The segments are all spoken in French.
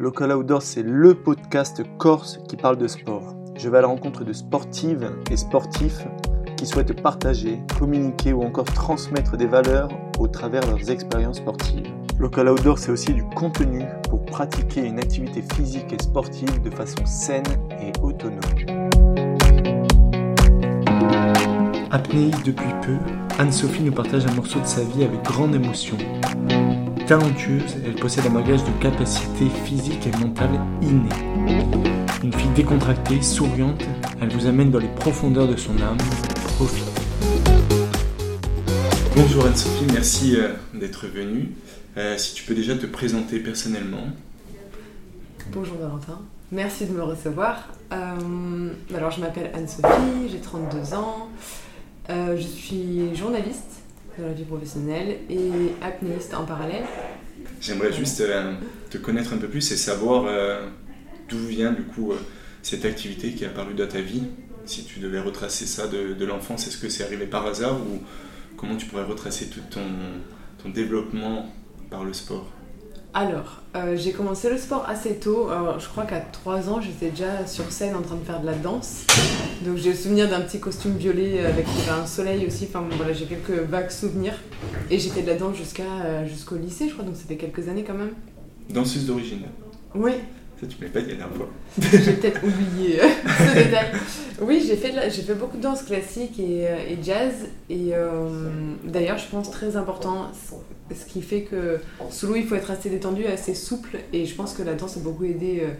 Local Outdoor, c'est le podcast corse qui parle de sport. Je vais à la rencontre de sportives et sportifs qui souhaitent partager, communiquer ou encore transmettre des valeurs au travers de leurs expériences sportives. Local Outdoor, c'est aussi du contenu pour pratiquer une activité physique et sportive de façon saine et autonome. Apnéiste depuis peu, Anne-Sophie nous partage un morceau de sa vie avec grande émotion. Talentueuse, elle possède un bagage de capacités physiques et mentales innées. Une fille décontractée, souriante, elle vous amène dans les profondeurs de son âme. Profite. Bonjour Anne-Sophie, merci euh, d'être venue. Euh, si tu peux déjà te présenter personnellement. Bonjour Valentin, merci de me recevoir. Euh, alors je m'appelle Anne-Sophie, j'ai 32 ans, je suis journaliste dans la vie professionnelle et apnéiste en parallèle. J'aimerais juste euh, te connaître un peu plus et savoir euh, d'où vient du coup euh, cette activité qui est apparue dans ta vie. Si tu devais retracer ça de, l'enfance, est-ce que c'est arrivé par hasard ou comment tu pourrais retracer tout ton développement par le sport? Alors, euh, j'ai commencé le sport assez tôt. je crois qu'à 3 ans, j'étais déjà sur scène en train de faire de la danse. Donc j'ai le souvenir d'un petit costume violet avec un soleil aussi. Enfin voilà, j'ai quelques vagues souvenirs. Et j'ai fait de la danse jusqu'à euh, jusqu'au lycée, je crois. Donc c'était quelques années quand même. Danseuse d'origine. Oui. Tu ne l'as pas dit la dernière fois. j'ai peut-être oublié euh, ce détail. Oui, j'ai fait, fait beaucoup de danse classique et, et jazz. Et d'ailleurs, je pense très important ce qui fait que sous l'eau, il faut être assez détendu, assez souple. Et je pense que la danse a beaucoup aidé euh,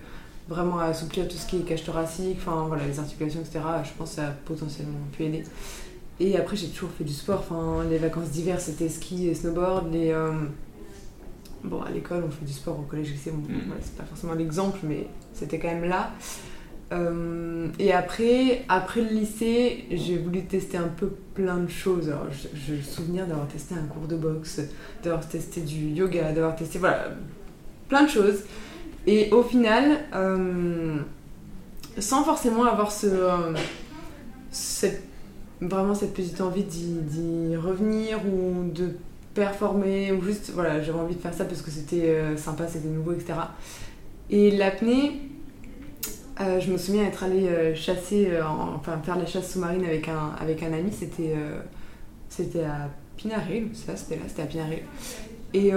vraiment à assouplir tout ce qui est cage thoracique, enfin voilà, les articulations, etc. Je pense que ça a potentiellement pu aider. Et après, j'ai toujours fait du sport. Enfin, les vacances d'hiver, c'était ski et snowboard. Les, euh, Bon, à l'école, on fait du sport au collège, lycée. Bon, mm. c'est pas forcément l'exemple, mais c'était quand même là. Euh, et après, après le lycée, j'ai voulu tester un peu plein de choses. Alors, je, me souviens d'avoir testé un cours de boxe, d'avoir testé du yoga, d'avoir testé voilà, plein de choses. Et au final, euh, sans forcément avoir ce, euh, cette, vraiment cette petite envie d'y revenir ou de performer, ou juste, voilà, j'avais envie de faire ça parce que c'était sympa, c'était nouveau, etc. Et l'apnée, euh, je me souviens être allée euh, chasser, euh, enfin faire la chasse sous-marine avec un, avec un ami, c'était c'était à Pinaré, ça c'était là, c'était à Pinaré. Et,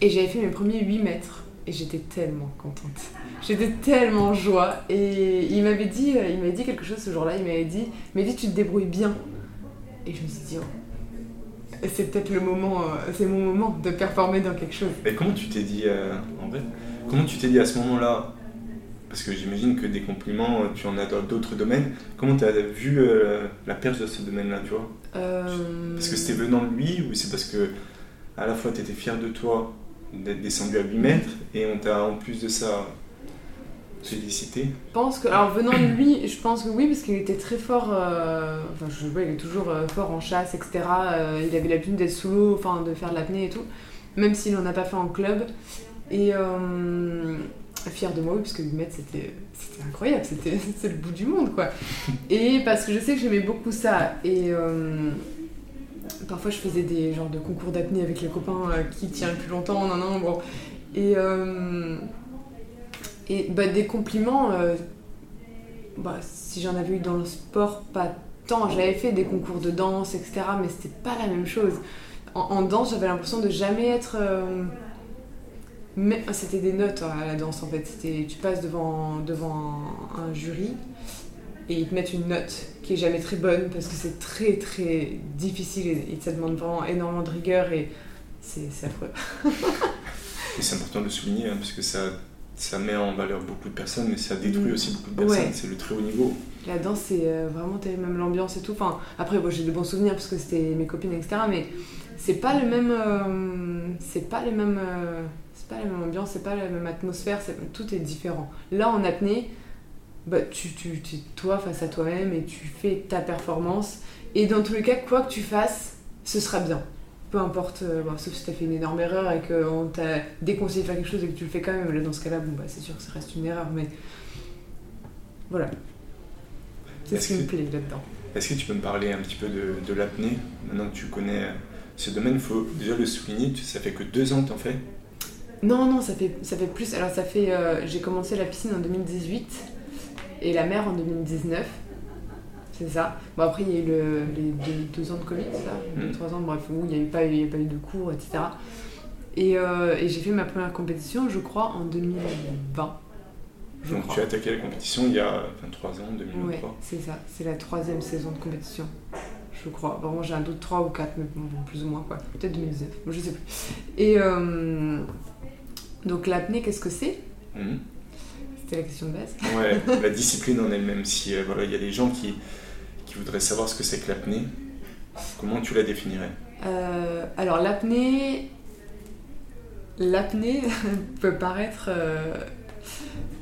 et j'avais fait mes premiers 8 mètres et j'étais tellement contente. J'étais tellement joie et il m'avait dit, il m'avait dit quelque chose ce jour-là, il m'avait dit, mais dit tu te débrouilles bien. Et je me suis dit, oh, c'est peut-être le moment, c'est mon moment de performer dans quelque chose. Mais comment tu t'es dit, en vrai, comment tu t'es dit à ce moment-là? Parce que j'imagine que des compliments, tu en as dans d'autres domaines. Comment tu as vu euh, la perche de ce domaine-là, tu vois? Euh, Parce que c'était venant de lui ou c'est parce que à la fois tu étais fier de toi d'être descendu à 8 mètres et on t'a en plus de ça félicité Je pense que, alors venant de lui, je pense que oui, parce qu'il était très fort, euh, enfin je vois, il est toujours fort en chasse, etc. il avait l'habitude d'être sous l'eau, enfin de faire de l'apnée et tout, même s'il n'en a pas fait en club. Et fière de moi, parce que 8 mètres c'était incroyable, c'était le bout du monde quoi. Et parce que je sais que j'aimais beaucoup ça. Et euh, parfois je faisais des genres de concours d'apnée avec les copains euh, qui tient le plus longtemps, non, non, bon. Et, euh, et bah, des compliments, bah, si j'en avais eu dans le sport, pas tant. J'avais fait des concours de danse, etc., mais c'était pas la même chose. En, danse, j'avais l'impression de jamais être mais c'était des notes à la danse en fait. Tu passes devant, devant un, jury et ils te mettent une note qui est jamais très bonne parce que c'est très très difficile et, ça demande vraiment énormément de rigueur et c'est affreux. et c'est important de souligner hein, parce que ça, ça met en valeur beaucoup de personnes mais ça détruit mm. aussi beaucoup de personnes. C'est le très haut niveau. La danse c'est euh, vraiment même l'ambiance et tout. Enfin, après moi j'ai de bons souvenirs parce que c'était mes copines etc. Mais c'est pas le même. Euh, c'est pas les mêmes. Euh, pas la même ambiance, c'est pas la même atmosphère, tout est différent. Là, en apnée, bah, tu, tu, tu es toi face à toi-même et tu fais ta performance. Et dans tous les cas, quoi que tu fasses, ce sera bien. Peu importe, euh, sauf si tu as fait une énorme erreur et qu'on t'a déconseillé de faire quelque chose et que tu le fais quand même. Là, dans ce cas-là, bon, bah, c'est sûr que ça reste une erreur, mais voilà. C'est ce qui me plaît là-dedans. Est-ce que tu peux me parler un petit peu de, de l'apnée Maintenant que tu connais ce domaine, il faut déjà le souligner, ça fait que deux ans que tu en fais? Non, non, ça fait, ça fait plus. Alors, ça fait. Euh, j'ai commencé la piscine en 2018 et la mer en 2019. C'est ça. Bon, après, il y a eu le, les deux, ans de Covid, ça mm. Trois ans, bref, où il n'y a, eu pas, eu, pas eu de cours, etc. Et, euh, et j'ai fait ma première compétition, je crois, en 2020. Donc tu as attaqué la compétition il y a 23 ans, 2023 Ouais, c'est ça. C'est la troisième saison de compétition. Je crois. Vraiment, j'ai un doute 3 ou 4, mais bon, plus ou moins, quoi. Peut-être 2019, je sais plus. Et euh, donc l'apnée, qu'est-ce que c'est mhm. C'était la question de base. Ouais, la discipline en elle-même. Si euh, voilà, il y a des gens qui, qui voudraient savoir ce que c'est que l'apnée, comment tu la définirais euh, Alors l'apnée, l'apnée peut paraître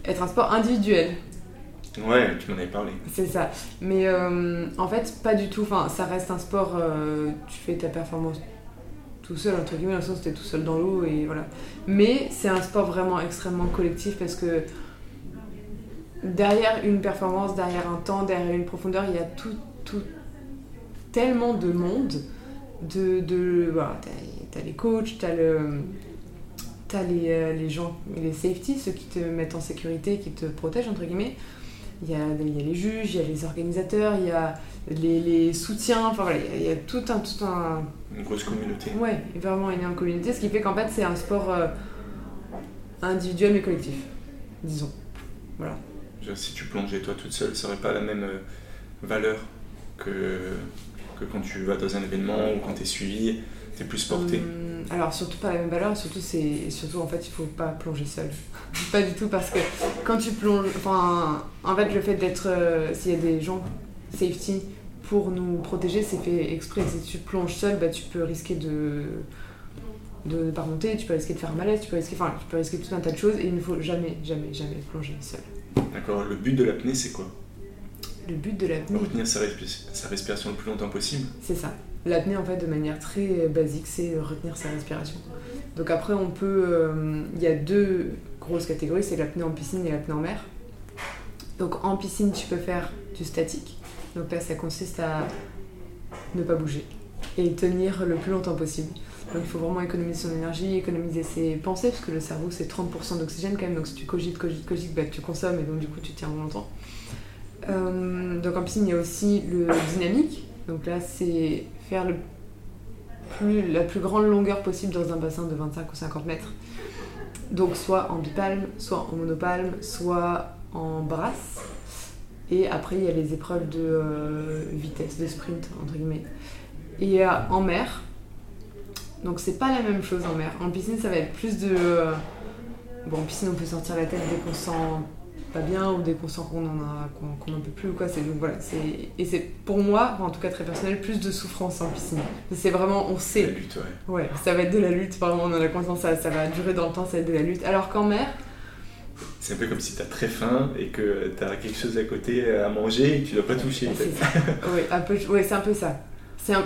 être un sport individuel. Ouais, tu m'en avais parlé. C'est ça. Mais euh, en fait, pas du tout. Enfin, ça reste un sport, euh, tu fais ta performance tout seul, entre guillemets, dans le sens où tu es tout seul dans l'eau et voilà. Mais c'est un sport vraiment extrêmement collectif parce que derrière une performance, derrière un temps, derrière une profondeur, il y a tout, tout tellement de monde. De, de voilà, t'as as les coachs, t'as le t'as les, euh, les gens, les safety, ceux qui te mettent en sécurité, qui te protègent, entre guillemets. Il y a, il y a les juges, il y a les organisateurs, il y a les, les soutiens, enfin voilà, il y, a, tout un, tout un... Une grosse communauté. Ouais, vraiment une énorme communauté, ce qui fait qu'en fait c'est un sport euh, individuel mais collectif, disons. Voilà. Si tu plongeais toi toute seule, ça n'aurait pas la même euh, valeur que, que quand tu vas dans un événement ou quand tu es suivi, tu es plus porté. Hum, alors surtout pas la même valeur, surtout c'est surtout en fait il faut pas plonger seul. pas du tout parce que quand tu plonges, enfin en fait le fait d'être euh, s'il y a des gens safety pour nous protéger c'est fait exprès. Si tu plonges seul, bah, tu peux risquer de de ne pas remonter, tu peux risquer de faire un malaise, tu peux risquer, enfin tu peux risquer tout un tas de choses et il ne faut jamais jamais jamais plonger seul. D'accord. Le but de l'apnée c'est quoi? Le but de l'apnée. Retenir sa, sa respiration le plus longtemps possible. C'est ça. L'apnée, en fait, de manière très basique, c'est retenir sa respiration. Donc après, on peut... Euh, il y a deux grosses catégories, c'est l'apnée en piscine et l'apnée en mer. Donc en piscine, tu peux faire du statique. Donc là, ça consiste à ne pas bouger et tenir le plus longtemps possible. Donc il faut vraiment économiser son énergie, économiser ses pensées, parce que le cerveau c'est 30% d'oxygène quand même, donc si tu cogites, cogites, cogites, bah, tu consommes et donc du coup tu tiens longtemps. Euh, donc en piscine il y a aussi le dynamique, donc là c'est faire la plus grande longueur possible dans un bassin de 25 ou 50 mètres. Donc soit en bipalme, soit en monopalme, soit en brasse. Et après, il y a les épreuves de euh, vitesse, de sprint, entre guillemets. Et euh, en mer, donc c'est pas la même chose en mer. En piscine, ça va être plus de... Euh, bon, en piscine, on peut sortir la tête dès qu'on sent pas bien ou dès qu'on sent qu'on en a qu'on n'en peut plus ou quoi c'est donc voilà c'est et c'est pour moi en tout cas très personnel plus de souffrance en piscine c'est vraiment on sait la lutte ouais. ouais ça va être de la lutte vraiment on en a conscience ça, ça va durer dans le temps ça va être de la lutte alors qu'en mer c'est un peu comme si tu as très faim et que tu as quelque chose à côté à manger et que tu dois pas toucher. Oui, un peu, ouais, c'est un peu ça.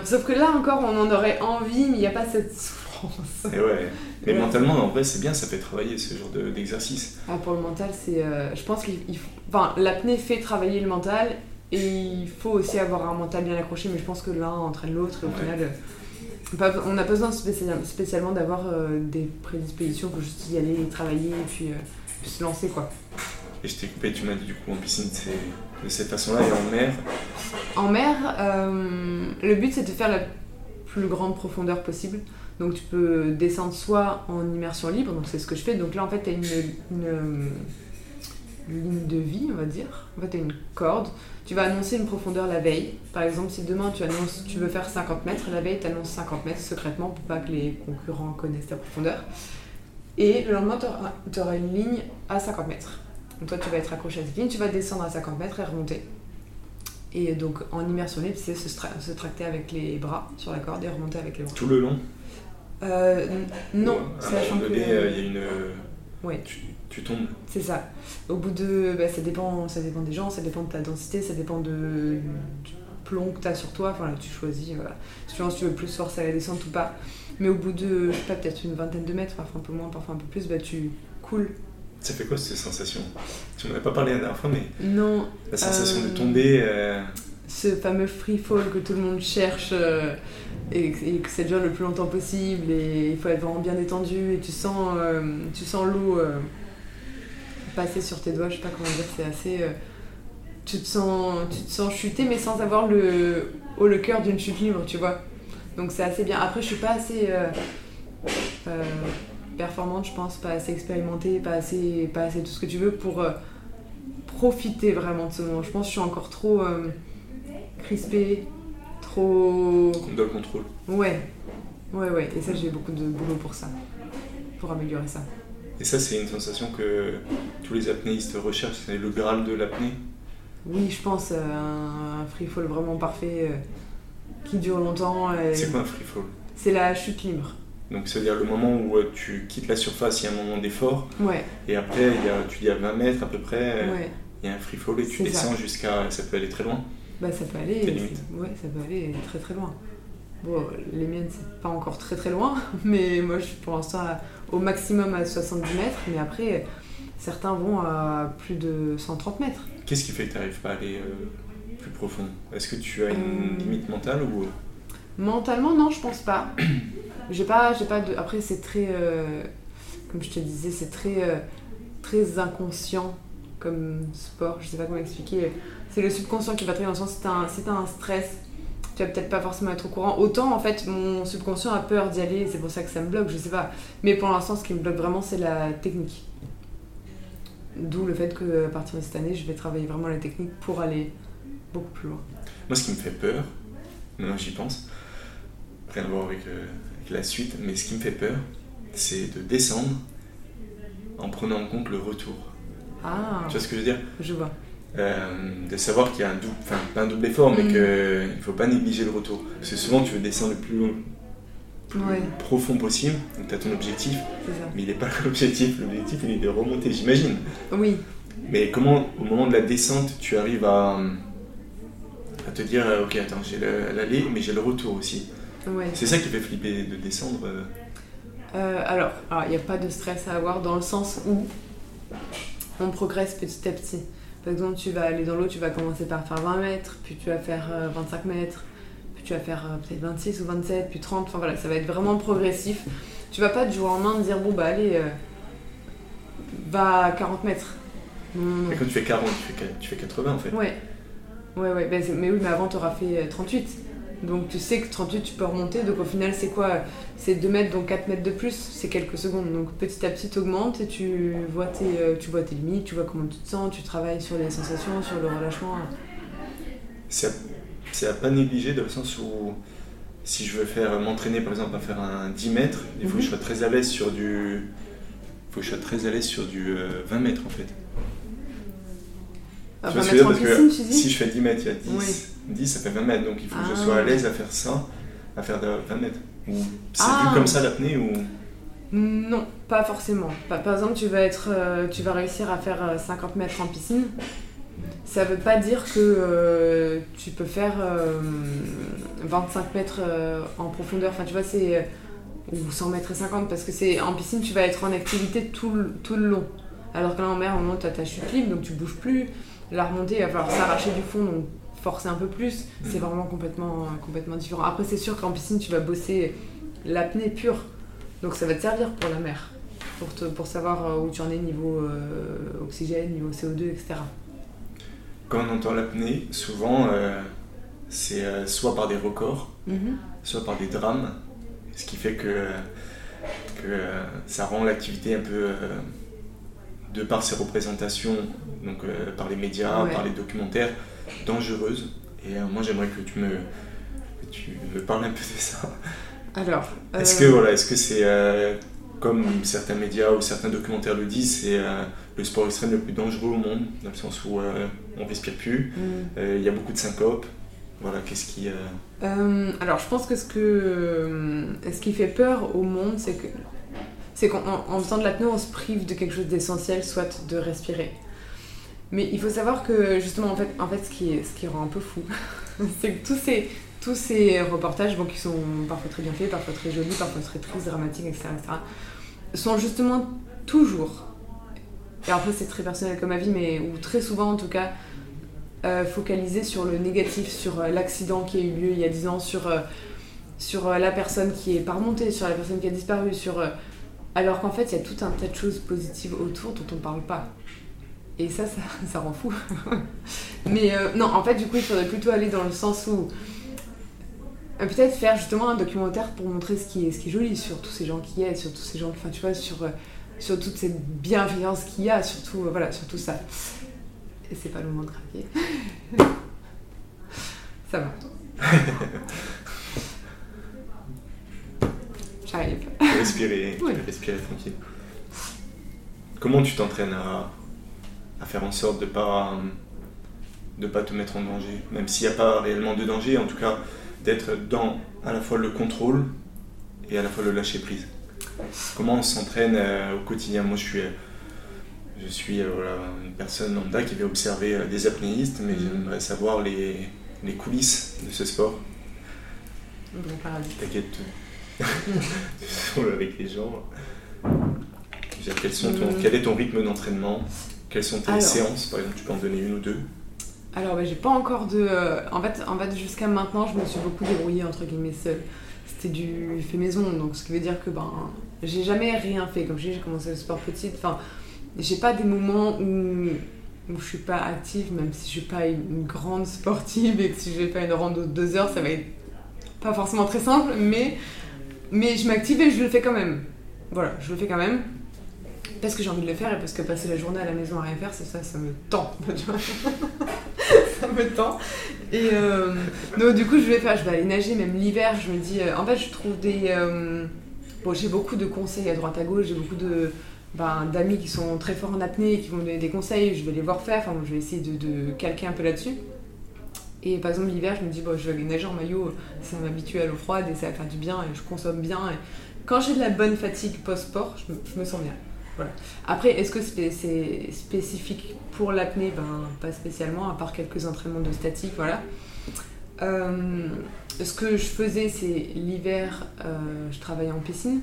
Sauf que là encore, on en aurait envie, mais il n'y a pas cette souffrance. Et ouais. Mais mentalement, en vrai, c'est bien, ça fait travailler ce genre d'exercice. ah, pour le mental, c'est. Euh, je pense qu'il faut. Enfin, l'apnée fait travailler le mental et il faut aussi avoir un mental bien accroché, mais je pense que l'un entraîne l'autre et au final. Euh, on n'a pas besoin spécialement d'avoir euh, des prédispositions, que juste y aller, travailler et puis, se lancer quoi. Et je t'ai coupé, tu m'as dit du coup en piscine, c'est de cette façon-là et en mer En mer, le but c'est de faire la plus grande profondeur possible. Donc tu peux descendre soit en immersion libre, donc c'est ce que je fais. Donc là en fait tu as une, une, ligne de vie, on va dire. En fait tu as une corde. Tu vas annoncer une profondeur la veille. Par exemple, si demain tu annonces tu veux faire 50 mètres, la veille tu annonces 50 mètres secrètement pour pas que les concurrents connaissent ta profondeur. Et le lendemain tu auras, une ligne à 50 mètres. Donc toi tu vas être accroché à cette ligne, tu vas descendre à 50 mètres et remonter. Et donc en immersion libre, c'est se, se, tracter avec les bras sur la corde et remonter avec les bras. Tout le long euh, non, un moment donné, euh, il y a une. Ouais. Tu, tombes. C'est ça. Au bout de. Bah, ça, dépend, ça dépend des gens, ça dépend de ta densité, ça dépend de, du plomb que tu as sur toi. Enfin, là, tu choisis. Voilà. Si tu veux plus force à la descente ou pas. Mais au bout de, je sais pas, peut-être une vingtaine de mètres, parfois un peu moins, parfois un peu plus, bah, tu coules. Ça fait quoi cette sensation? Tu m'en as pas parlé la dernière fois, mais. Non. La sensation de euh, tomber. ce fameux free fall que tout le monde cherche euh, et, que ça dure le plus longtemps possible et il faut être vraiment bien détendu et tu sens, euh, tu sens l'eau euh, passer sur tes doigts, je sais pas comment dire, c'est assez. tu, te sens, tu te sens chuter mais sans avoir le, au le cœur d'une chute libre, tu vois. Donc c'est assez bien. Après, je suis pas assez performante, je pense, pas assez expérimentée, pas assez, pas assez tout ce que tu veux pour profiter vraiment de ce moment. Je pense que je suis encore trop crispé, trop. Dans le contrôle. Ouais, ouais, ouais. Et ça, j'ai beaucoup de boulot pour ça, pour améliorer ça. Et ça, c'est une sensation que tous les apnéistes recherchent, c'est le graal de l'apnée Oui, je pense, euh, un, free fall vraiment parfait euh, qui dure longtemps. C'est quoi un free fall C'est la chute libre. Donc, c'est-à-dire le moment où euh, tu quittes la surface, il y a un moment d'effort. Ouais. Et après, il y a, tu dis à 20 mètres à peu près, il y a un free fall et tu descends jusqu'à. Ça peut aller très loin. Bah, ça peut aller. Ouais, ça peut aller très très loin. Bon, les miennes, c'est pas encore très très loin, mais moi, je suis pour l'instant au maximum à 70 mètres, mais après, certains vont à plus de 130 mètres. Qu'est-ce qui fait que tu n'arrives pas à aller euh, plus profond? Est-ce que tu as une euh, limite mentale ou Mentalement, non, je pense pas. J'ai pas, j'ai pas de. Après, c'est très, euh, comme je te disais, c'est très, très inconscient comme sport. Je sais pas comment expliquer c'est le subconscient qui va très dans le sens si t'as un, un stress, tu vas peut-être pas forcément être au courant. Autant en fait, mon subconscient a peur d'y aller, c'est pour ça que ça me bloque, je sais pas. Mais pour l'instant, ce qui me bloque vraiment, c'est la technique. D'où le fait que à partir de cette année, je vais travailler vraiment la technique pour aller beaucoup plus loin. Moi, ce qui me fait peur, maintenant j'y pense, rien à voir avec, euh, la suite, mais ce qui me fait peur, c'est de descendre en prenant en compte le retour. Ah. Tu vois ce que je veux dire? Je vois. Euh, de savoir qu'il y a un double, enfin pas un double effort, mais mm. qu'il ne faut pas négliger le retour. Parce que souvent tu veux descendre le plus, profond possible, donc tu as ton objectif, mais il n'est pas l'objectif, l'objectif il est de remonter, j'imagine. Oui. Mais comment au moment de la descente tu arrives à, à te dire, euh, ok attends, j'ai l'aller, mais j'ai le retour aussi? C'est ça qui fait flipper de descendre. Euh. alors, il n'y a pas de stress à avoir dans le sens où on progresse petit à petit. Par exemple, tu vas aller dans l'eau, tu vas commencer par faire 20 mètres, puis tu vas faire 25 euh, mètres, puis tu vas faire euh, peut-être 26 ou 27, puis 30. Enfin voilà, ça va être vraiment progressif. Tu vas pas du jour en main dire bon bah allez, euh, va à 40 mètres. Mais quand tu fais 40, tu fais, tu fais 80 en fait. Ouais. Ouais, ouais. Ben, mais oui, mais avant, tu auras fait 38. Donc tu sais que 38, tu peux remonter. Donc au final, c'est quoi? C'est 2 mètres, donc 4 mètres de plus, c'est quelques secondes. Donc petit à petit, tu augmentes et tu vois, tes, euh, tu vois tes limites, tu vois comment tu te sens, tu travailles sur les sensations, sur le relâchement. C'est à, pas négliger dans le sens où si je veux faire m'entraîner par exemple à faire un 10 mètres, il faut que je mhm. sois très à l'aise sur du. faut que je sois très à l'aise sur du 20 euh, mètres en fait. Ah, tu que si je fais 10 mètres, il y a 10. 10, ça fait 20 mètres, donc il faut que je sois à ah. l'aise à faire ça, à faire 20 mètres. c'est ah. vu comme ça l'apnée ou? Non, pas forcément. Par exemple, tu vas, être, euh, tu vas réussir à faire 50 euh, mètres en piscine. Ça veut pas dire que euh, tu peux faire 25 mètres en profondeur. Enfin, tu vois, c'est. ou 100 mètres et 50, parce que c'est en piscine, tu vas être en activité tout le, tout le long. Alors que là, en mer, au moment tu as ta chute libre, donc tu bouges plus. La remontée, il va falloir s'arracher du fond, donc forcer un peu plus. C'est mm. vraiment complètement, complètement différent. Après, c'est sûr qu'en piscine, tu vas bosser l'apnée pure. Donc ça va te servir pour la mer, pour, te, pour savoir euh, où tu en es niveau euh, oxygène, niveau CO2, etc. Quand on entend l'apnée, souvent, euh, c'est soit par des records, mm-hmm. soit par des drames, ce qui fait que, que ça rend l'activité un peu, de par ses représentations, donc par les médias, par les documentaires, dangereuse. Et euh, moi, j'aimerais que tu me, tu me parles un peu de ça. Alors. Est-ce que euh, voilà, est-ce que c'est euh, comme certains médias ou certains documentaires le disent, c'est le sport extrême le plus dangereux au monde, dans le sens où on respire plus, mm. il y a beaucoup de syncopes. Voilà, qu'est-ce qui. alors, je pense que ce, que ce qui fait peur au monde, c'est que c'est qu'en faisant de l'apnée, on se prive de quelque chose d'essentiel, soit de respirer. Mais il faut savoir que justement, en fait, en fait ce, qui ce qui rend un peu fou, c'est que tous ces, tous ces reportages, bon, qui sont parfois très bien faits, parfois très jolis, parfois très tristes, dramatiques, etc., etc., sont justement toujours, et après c'est très personnel comme avis, mais ou très souvent en tout cas, focaliser sur le négatif, sur l'accident qui a eu lieu il y a 10 ans, sur, sur la personne qui est pas remontée, sur la personne qui a disparu, sur... alors qu'en fait, il y a tout un tas de choses positives autour dont on ne parle pas. Et ça, ça, ça rend fou. Mais non, en fait, du coup, il faudrait plutôt aller dans le sens où euh, peut-être faire justement un documentaire pour montrer ce qui est, ce qui est joli sur tous ces gens qui aident, sur tous ces gens, enfin tu vois, sur, euh, sur toute cette bienveillance qu'il y a, surtout, euh, voilà, sur tout ça. Et c'est pas le moment de craquer. ça va. J'arrive. Respirer, respirer tranquille. Comment tu t'entraînes à, à, faire en sorte de pas de pas te mettre en danger, même s'il n'y a pas réellement de danger, en tout cas d'être dans à la fois le contrôle et à la fois le lâcher prise. Comment on s'entraîne euh, au quotidien? Moi, je suis, je suis euh, une personne lambda qui veut observer euh, des apnéistes, mais mm. j'aimerais savoir les, les, coulisses de ce sport. T'inquiète, avec les gens. Quels sont ton, mm. Quel est ton rythme d'entraînement? Quelles sont tes séances Par exemple, tu peux en donner une ou deux alors, bah, j'ai pas encore de. Euh, en fait, en fait jusqu'à maintenant, je me suis beaucoup débrouillée entre guillemets seule. C'était du fait maison, donc ce qui veut dire que ben, j'ai jamais rien fait. Comme je dis, j'ai commencé le sport petite. Enfin, j'ai pas des moments où, où je suis pas active, même si je suis pas une, grande sportive et que si je vais pas une rando de deux heures, ça va être pas forcément très simple, mais, mais je m'active et je le fais quand même. Voilà, je le fais quand même parce que j'ai envie de le faire et parce que passer la journée à la maison à rien faire, c'est ça, ça me tend. ça me tend. Et euh, donc, du coup, je vais faire, je aller nager, même l'hiver. Je me dis, euh, en fait, je trouve des. Euh, bon, j'ai beaucoup de conseils à droite à gauche, j'ai beaucoup de. Ben, d'amis qui sont très forts en apnée, qui vont me donner des conseils, je vais les voir faire, enfin, je vais essayer de, de calquer un peu là-dessus. Et par exemple, l'hiver, je me dis, bon, je vais aller nager en maillot, ça m'habitue à l'eau froide et ça va faire du bien et je consomme bien. Et quand j'ai de la bonne fatigue post-sport, je me sens bien. Après, est-ce que c'est spécifique pour l'apnée? Ben, pas spécialement, à part quelques entraînements de statique, voilà. Euh, ce que je faisais, c'est l'hiver, euh, je travaillais en piscine.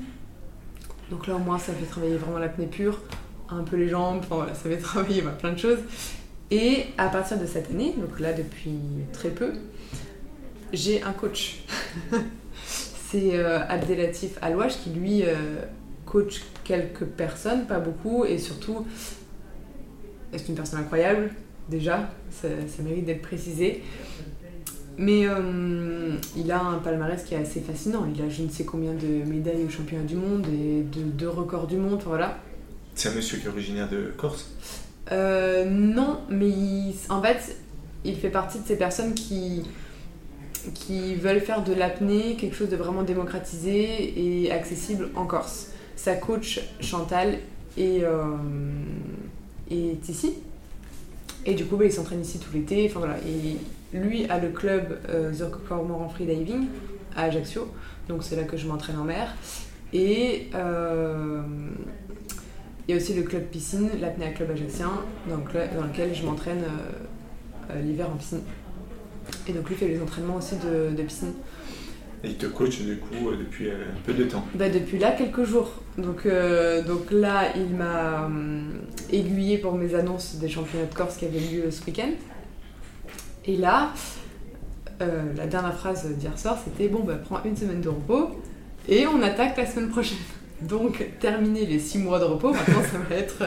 Donc là, au moins, ça fait travailler vraiment l'apnée pure, un peu les jambes, voilà, ça fait travailler bah, plein de choses. Et à partir de cette année, donc là depuis très peu, j'ai un coach. c'est euh, Abdelatif Alouache qui lui coach quelques personnes, pas beaucoup, et surtout, c'est une personne incroyable, déjà, ça, mérite d'être précisé. Mais euh, il a un palmarès qui est assez fascinant. Il a je ne sais combien de médailles au championnat du monde et de deux records du monde, voilà. C'est un monsieur qui est originaire de Corse? Euh, Non, mais en fait, il fait partie de ces personnes qui, qui veulent faire de l'apnée quelque chose de vraiment démocratisé et accessible en Corse sa coach Chantal est, euh, est ici. Et du coup, bah, il s'entraîne ici tout l'été. Enfin, voilà. Et lui a le club euh, The Cormoran Freediving à Ajaccio. Donc c'est là que je m'entraîne en mer. Et euh, il y a aussi le club piscine, l'apnée club ajaccien, dans, dans lequel je m'entraîne euh, l'hiver en piscine. Et donc lui fait les entraînements aussi de piscine. Et il te coach du coup euh, depuis euh, un peu de temps bah, Depuis là, quelques jours. Donc, euh, donc là, il m'a aiguillé pour mes annonces des championnats de Corse qui avaient lieu ce week-end. Et là, la dernière phrase d'hier soir, c'était bon, bah, prends une semaine de repos et on attaque la semaine prochaine. Donc, terminer les six mois de repos, maintenant, ça va être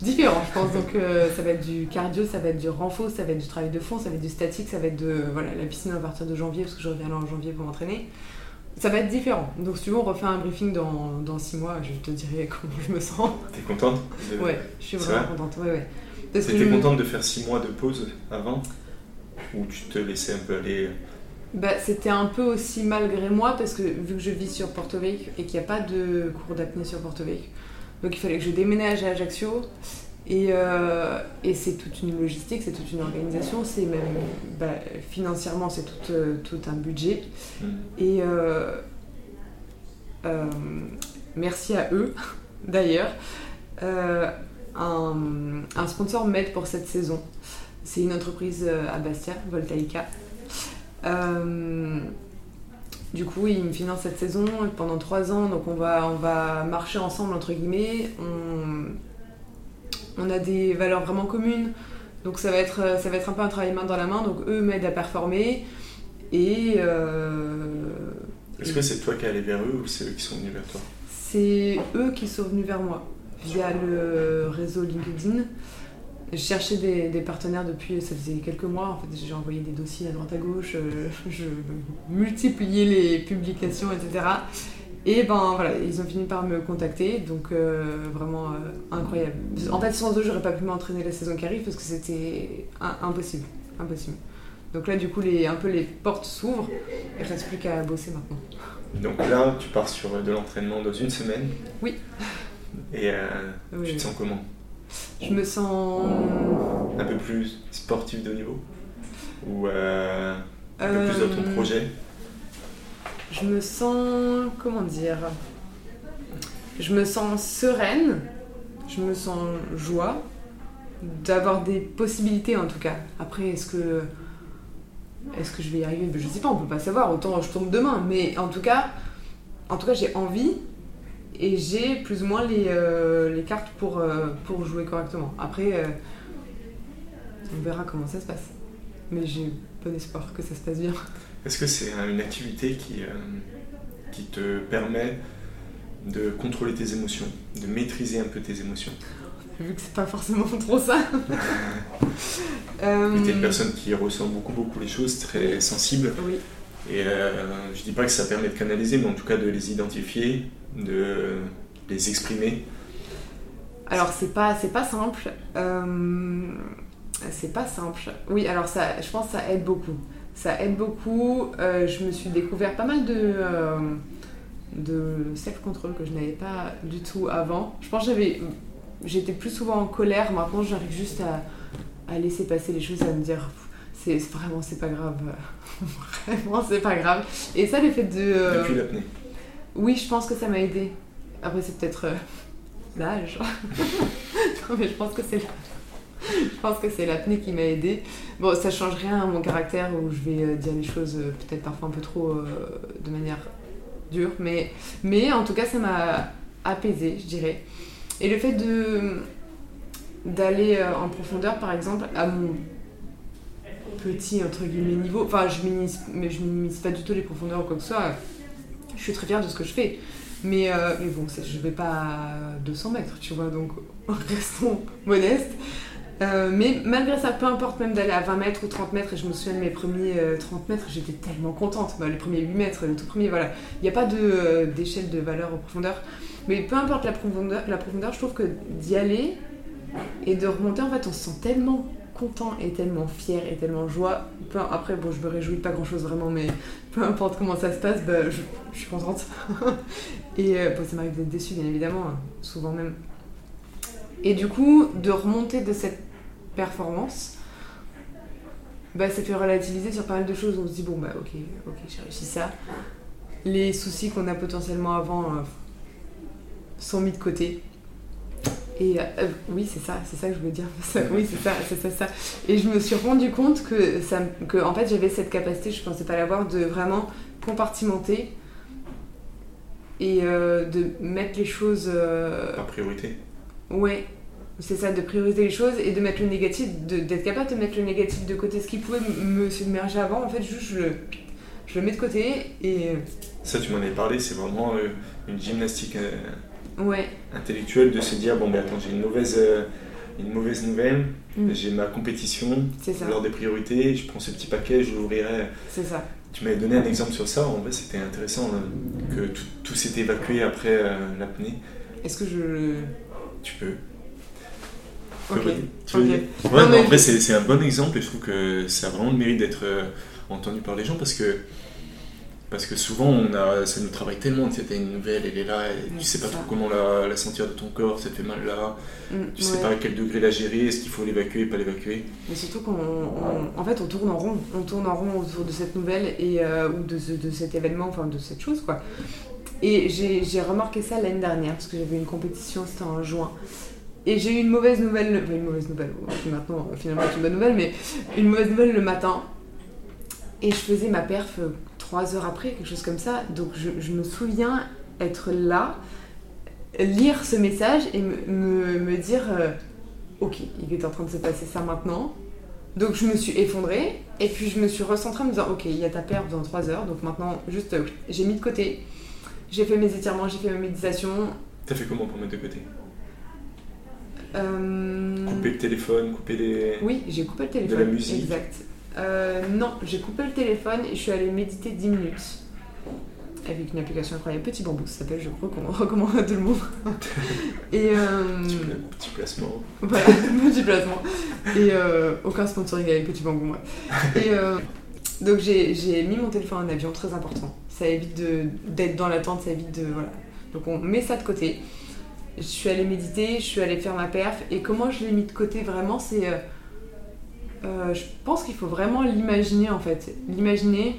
différent, je pense. Donc, ça va être du cardio, ça va être du renfort, ça va être du travail de fond, ça va être du statique, ça va être de voilà, la piscine à partir de janvier, parce que je reviens là en janvier pour m'entraîner. Ça va être différent. Donc, si tu veux, on refait un briefing dans, dans six mois, je te dirai comment je me sens. T'es contente Ouais, je suis vraiment contente. Ouais, ouais. T'étais contente de faire six mois de pause avant Ou tu te laissais un peu aller bah, C'était un peu aussi malgré moi parce que vu que je vis sur Porto Vecchio et qu'il n'y a pas de cours d'apnée sur Porto Vecchio, donc il fallait que je déménage à Ajaccio et, euh, et c'est toute une logistique, c'est toute une organisation, c'est même bah, financièrement c'est tout, euh, tout, un budget. Mm. Et euh, merci à eux d'ailleurs. Un, un, sponsor m'aide pour cette saison. C'est une entreprise à Bastia, Voltaïca. Euh, du coup, il me finance cette saison pendant trois ans, donc on va, on va marcher ensemble, entre guillemets. On, on a des valeurs vraiment communes. Donc ça va, être, ça va être un peu un travail main dans la main. Donc eux m'aident à performer. Et. Est-ce que c'est toi qui es allé vers eux ou c'est eux qui sont venus vers toi? C'est eux qui sont venus vers moi via le réseau LinkedIn. Je cherchais des, partenaires depuis, ça faisait quelques mois. En fait, j'ai envoyé des dossiers à droite à gauche, euh, je multipliais les publications, etc. Et ben voilà, ils ont fini par me contacter, donc euh, vraiment euh, incroyable. En fait, sans eux, j'aurais pas pu m'entraîner la saison qui arrive parce que c'était impossible, impossible. Donc là, du coup, les, un peu les portes s'ouvrent. Il ne reste plus qu'à bosser maintenant. Donc là, tu pars sur de l'entraînement dans une semaine? Oui. Et tu te sens comment? Je me sens. Un peu plus sportif de niveau Ou euh, un peu plus dans ton euh, projet? Je me sens. Comment dire? Je me sens sereine, je me sens joie d'avoir des possibilités en tout cas. Après, est-ce que. Est-ce que je vais y arriver? Je sais pas, on peut pas savoir, autant je tombe demain. Mais en tout cas, en tout cas j'ai envie et j'ai plus ou moins les, euh, les cartes pour, euh, pour jouer correctement. Après, euh, on verra comment ça se passe. Mais j'ai bon espoir que ça se passe bien. Est-ce que c'est une activité qui, qui te permet de contrôler tes émotions, de maîtriser un peu tes émotions? Vu que c'est pas forcément trop ça. euh... Tu es une personne qui ressent beaucoup, beaucoup les choses, très sensible. Oui. Et je dis pas que ça permet de canaliser, mais en tout cas de les identifier, de les exprimer Alors c'est pas c'est pas simple. Euh, c'est pas simple. Oui, alors ça, je pense que ça aide beaucoup. Ça aide beaucoup. Euh, je me suis découvert pas mal de euh, de self-control que je n'avais pas du tout avant. Je pense que j'avais j'étais plus souvent en colère. Maintenant, j'arrive juste à, à, laisser passer les choses, à me dire c'est vraiment c'est pas grave. vraiment c'est pas grave. Et ça, le fait de depuis l'apnée. Oui, je pense que ça m'a aidé. Après, c'est peut-être euh, l'âge. mais je pense que c'est je pense que c'est l'apnée qui m'a aidé. Bon, ça change rien à mon caractère où je vais euh, dire les choses euh, peut-être parfois un peu trop de manière dure, mais, mais en tout cas, ça m'a apaisé, je dirais. Et le fait de d'aller en profondeur, par exemple, à mon petit entre guillemets niveau, enfin, je minimise, mais je minimise pas du tout les profondeurs ou quoi que ce soit je suis très fière de ce que je fais. Mais, euh, mais bon, je vais pas à 200 mètres, tu vois, donc restons modestes. Euh, mais malgré ça, peu importe même d'aller à 20 mètres ou 30 mètres, et je me souviens de mes premiers 30 euh, mètres, j'étais tellement contente. Bah, les premiers 8 mètres, le tout premier, voilà. Il n'y a pas d'échelle de, valeur en profondeur. Mais peu importe la profondeur, je trouve que d'y aller et de remonter, en fait, on se sent tellement content et tellement fier et tellement joie. après, bon, je me réjouis de pas grand chose vraiment, mais peu importe comment ça se passe, bah, je, suis contente. et euh, ça m'arrive d'être déçue, bien évidemment, hein, souvent même. Et du coup, de remonter de cette performance, bah, ça fait relativiser sur pas mal de choses. On se dit, bon, bah ok, ok, j'ai réussi ça. Les soucis qu'on a potentiellement avant euh, sont mis de côté. Et euh, oui, c'est ça, c'est ça que je veux dire. oui, c'est ça, c'est ça, ça. Et je me suis rendu compte que, ça, que en fait, j'avais cette capacité, je pensais pas l'avoir, de vraiment compartimenter et euh, de mettre les choses. Euh... Par priorité. Ouais, c'est ça, de prioriser les choses et de mettre le négatif, d'être capable de mettre le négatif de côté. Ce qui pouvait me submerger avant, en fait, juste je le, je le mets de côté et. Ça, tu m'en avais parlé, c'est vraiment euh, une gymnastique ouais. intellectuel de se dire bon, ben attends, j'ai une mauvaise, euh, une mauvaise nouvelle, mm. j'ai ma compétition, lors des priorités, je prends ce petit paquet, je l'ouvrirai. C'est ça. Tu m'avais donné un exemple sur ça, en vrai c'était intéressant euh, que tout, tout s'est évacué après euh, l'apnée. Est-ce que je. Tu peux. Ok. Tu ouais, en vrai c'est un bon exemple et je trouve que ça a vraiment le mérite d'être entendu par les gens parce que parce que souvent, on a, ça nous travaille tellement. Tu sais, une nouvelle, elle est là, et tu sais pas trop comment la, la, sentir de ton corps, ça te fait mal là. Mm, tu sais pas à quel degré la gérer, est-ce qu'il faut l'évacuer, pas l'évacuer. Mais surtout qu'on en fait, on tourne en rond. On tourne en rond autour de cette nouvelle et, euh, ou de, de, cet événement, enfin de cette chose, quoi. Et j'ai remarqué ça l'année dernière, parce que j'avais une compétition, c'était en juin. Et j'ai eu une mauvaise nouvelle, enfin une mauvaise nouvelle, maintenant finalement c'est une bonne nouvelle, mais une mauvaise nouvelle le matin. Et je faisais ma perf trois heures après, quelque chose comme ça. Donc je, me souviens être là, lire ce message et me, me, dire euh, ok, il est en train de se passer ça maintenant. Donc je me suis effondrée et puis je me suis recentrée en me disant ok il y a ta perte dans 3 heures donc maintenant juste euh, j'ai mis de côté, j'ai fait mes étirements, j'ai fait ma méditation. T'as fait comment pour mettre de côté? Euh... Couper le téléphone, couper les... Oui j'ai coupé le téléphone. De la musique Exact. Euh, non j'ai coupé le téléphone et je suis allée méditer 10 minutes avec une application incroyable, Petit Bambou, ça s'appelle, je crois qu'on recommande à tout le monde. et euh, petit placement. Voilà, petit placement. Et euh, aucun sponsoring avec Petit Bambou, moi. Et donc j'ai mis mon téléphone en avion, très important. Ça évite d'être dans l'attente, ça évite de. Voilà. Donc on met ça de côté. Je suis allée méditer, je suis allée faire ma perf. Et comment je l'ai mis de côté vraiment, c'est. Je pense qu'il faut vraiment l'imaginer en fait. L'imaginer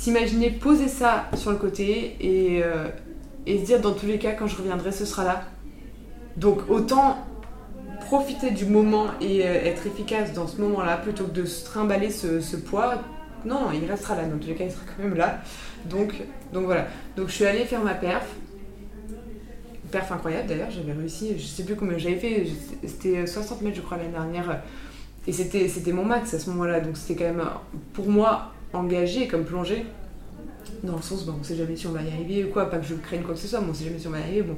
s'imaginer poser ça sur le côté et, euh, et se dire dans tous les cas quand je reviendrai ce sera là. Donc autant profiter du moment et euh, être efficace dans ce moment-là plutôt que de se trimballer ce, poids. Non, il restera là, dans tous les cas il sera quand même là. Donc, donc voilà. Donc je suis allée faire ma perf. Perf incroyable d'ailleurs, j'avais réussi, je sais plus combien j'avais fait, c'était 60 mètres je crois l'année dernière. Et c'était mon max à ce moment-là, donc c'était quand même pour moi engagé comme plongée. Dans le sens, bon, on sait jamais si on va y arriver ou quoi, pas que je craigne quoi que ce soit, mais on sait jamais si on va y arriver. Bon.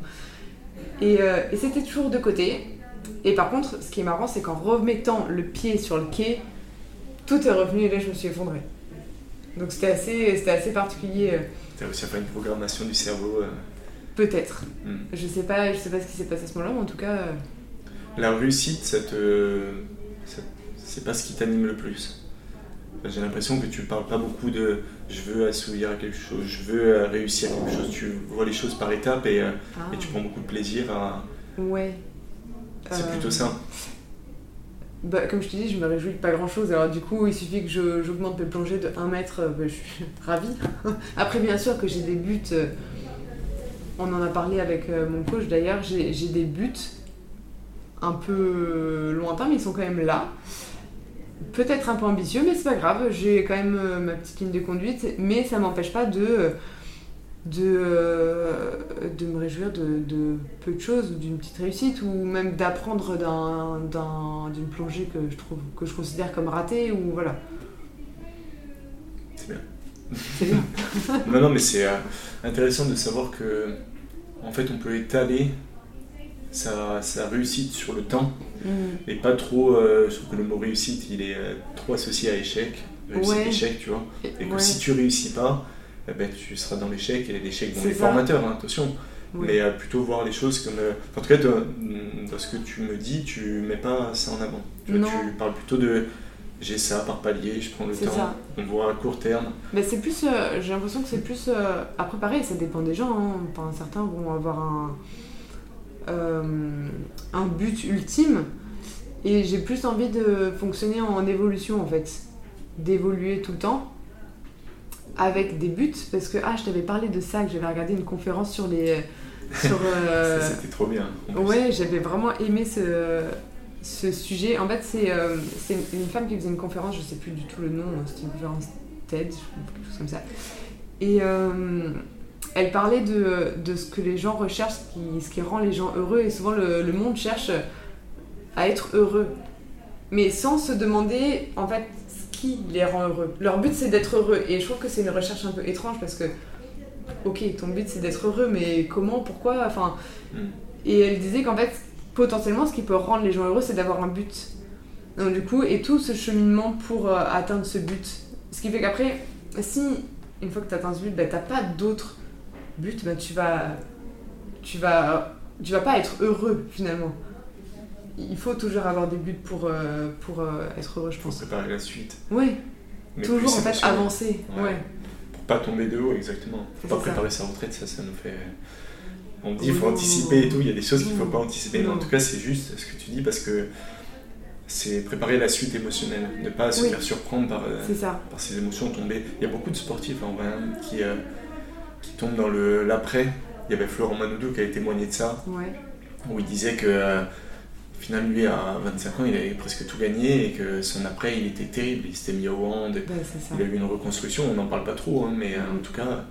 Et, euh, et c'était toujours de côté. Et par contre, ce qui est marrant, c'est qu'en remettant le pied sur le quai, tout est revenu et là, je me suis effondrée. Donc c'était assez, c'était assez particulier. Euh. T'as aussi pas une programmation du cerveau euh. Peut-être. Hmm. Je sais pas, je sais pas ce qui s'est passé à ce moment-là, mais en tout cas. La réussite, ça te, c'est pas ce qui t'anime le plus. J'ai l'impression que tu parles pas beaucoup de je veux assouvir à quelque chose, je veux euh, réussir à quelque chose. Tu vois les choses par étapes et, euh, et tu ah. prends beaucoup de plaisir à. Ouais. C'est plutôt ça. Bah, comme je te dis, je me réjouis de pas grand chose. Alors, du coup, il suffit que j'augmente mes plongées de 1 mètre, euh, bah, je suis ravie. Après, bien sûr que j'ai des buts. On en a parlé avec mon coach d'ailleurs. J'ai des buts un peu lointains, mais ils sont quand même là peut-être un peu ambitieux, mais c'est pas grave, j'ai quand même euh, ma petite ligne de conduite, mais ça m'empêche pas de, de, euh, de me réjouir de, peu de choses, d'une petite réussite, ou même d'apprendre d'une plongée que je, trouve, que je considère comme ratée, ou voilà. C'est bien. C'est bien. non, non, mais c'est euh, intéressant de savoir que, en fait, on peut étaler sa, sa réussite sur le temps mm. et pas trop. Euh, je trouve que le mot réussite il est euh, trop associé à échec, réussite échec, tu vois. Et que si tu réussis pas, eh ben, tu seras dans l'échec et l'échec, bon, les formateurs, hein, attention. Mais euh, plutôt voir les choses comme. en tout cas, dans ce que tu me dis, tu mets pas ça en avant. Tu, parles plutôt de j'ai ça par palier, je prends le temps, on voit à court terme. Mais c'est plus, j'ai l'impression que c'est plus à préparer, ça dépend des gens. Hein. certains vont avoir un, un but ultime. Et j'ai plus envie de fonctionner en évolution en fait. D'évoluer tout le temps avec des buts. Parce que, ah, je t'avais parlé de ça, que j'avais regardé une conférence sur les. Sur, euh, C'était trop bien. Ouais, j'avais vraiment aimé ce, ce sujet. En fait, c'est euh, c'est une femme qui faisait une conférence, je sais plus du tout le nom, c'était une conférence TED, quelque chose comme ça. Et elle parlait de, de, ce que les gens recherchent, ce qui, rend les gens heureux, et souvent le, monde cherche à être heureux. Mais sans se demander, en fait, ce qui les rend heureux. Leur but, c'est d'être heureux. Et je trouve que c'est une recherche un peu étrange parce que, ok, ton but, c'est d'être heureux, mais comment, pourquoi Enfin. Et elle disait qu'en fait, potentiellement, ce qui peut rendre les gens heureux, c'est d'avoir un but. Donc, du coup, et tout ce cheminement pour euh, atteindre ce but. Ce qui fait qu'après, si, une fois que tu atteins ce but, bah, t'as pas d'autres but, bah, tu vas, tu vas, tu vas pas être heureux finalement. Il faut toujours avoir des buts pour, euh, pour euh, être heureux, je pense. Pour préparer la suite. Oui. toujours en fait avancer. Ouais. Pour pas tomber de haut, exactement. Faut pas préparer sa retraite, ça, ça nous fait. On dit qu'il faut anticiper et tout, il y a des choses qu'il faut pas anticiper. Mais en tout cas, c'est juste ce que tu dis parce que c'est préparer la suite émotionnelle, ne pas se faire surprendre par, euh, par ces émotions tombées. Il y a beaucoup de sportifs en vrai qui, qui tombe dans l'après. Il y avait Florent Manoudou qui avait témoigné de ça, où il disait que euh, finalement, lui, à 25 ans, il avait presque tout gagné et que son après, il était terrible. Il s'était mis au hand, il a eu une reconstruction. On n'en parle pas trop, hein, mais euh, en tout cas,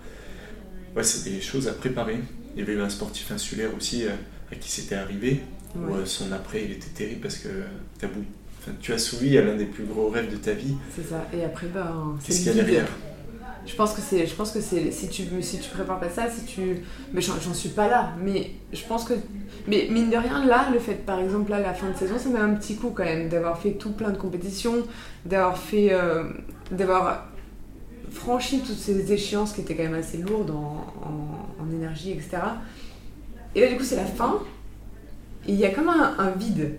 ouais, c'est des choses à préparer. Il y avait eu un sportif insulaire aussi euh, à qui c'était arrivé, Ou son après, il était terrible parce que as bout... enfin, tu as soumis à l'un des plus gros rêves de ta vie. C'est ça. Et après, ben, qu'est-ce qu'il y a derrière? Je pense que c'est je pense que c'est si tu si tu prépares pas ça si tu mais j'en suis pas là. Mais je pense que mais mine de rien là le fait par exemple là la fin de saison ça met un petit coup quand même d'avoir fait tout plein de compétitions d'avoir fait euh, d'avoir franchi toutes ces échéances qui étaient quand même assez lourdes en, en, énergie etc et là du coup c'est la fin. Il y a comme un, un vide.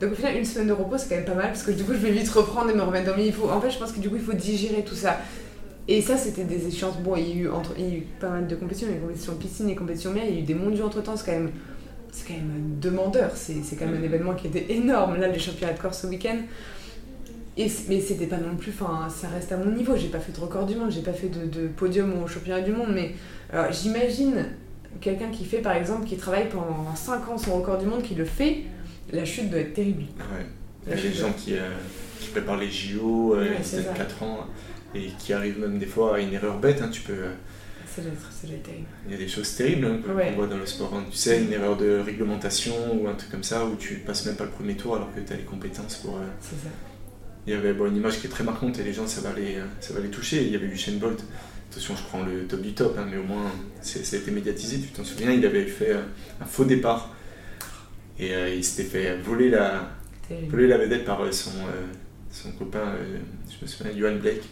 Donc au final, une semaine de repos, c'est quand même pas mal parce que du coup, je vais vite reprendre et me remettre dans le faut En fait, je pense que du coup, il faut digérer tout ça. Et ça, c'était des échéances. Bon, il y, a eu entre, il y a eu pas mal de compétitions, il y a eu compétitions piscine et compétitions mer, il y a eu des mondiaux entre temps, c'est quand même. C'est quand même demandeur, c'est quand même un événement qui était énorme. Là, les championnats de Corse ce week-end. Et, mais c'était pas non plus, enfin, ça reste à mon niveau. J'ai pas fait de record du monde, j'ai pas fait de, de, podium au championnat du monde, mais j'imagine quelqu'un qui fait, par exemple, qui travaille pendant 5 ans son record du monde, qui le fait, la chute doit être terrible. Ouais. Il y a des gens qui, euh, qui, préparent les JO, euh, ouais, 4 ans et qui arrive même des fois à une erreur bête. Hein, tu peux. Ça doit être, terrible. Il y a des choses terribles hein, qu'on voit dans le sport. Hein. Tu sais, une erreur de réglementation ou un truc comme ça où tu passes même pas le premier tour alors que tu as les compétences pour. Euh, c'est ça. Il y avait bon, une image qui est très marquante et les gens, ça va les, ça va les toucher. Il y avait Usain Bolt. Attention, je prends le top du top, mais au moins ça a été médiatisé. Tu t'en souviens, il avait fait un faux départ et euh, il s'était fait voler la, voler la vedette par euh, son, son copain, je me souviens, Johan Blake.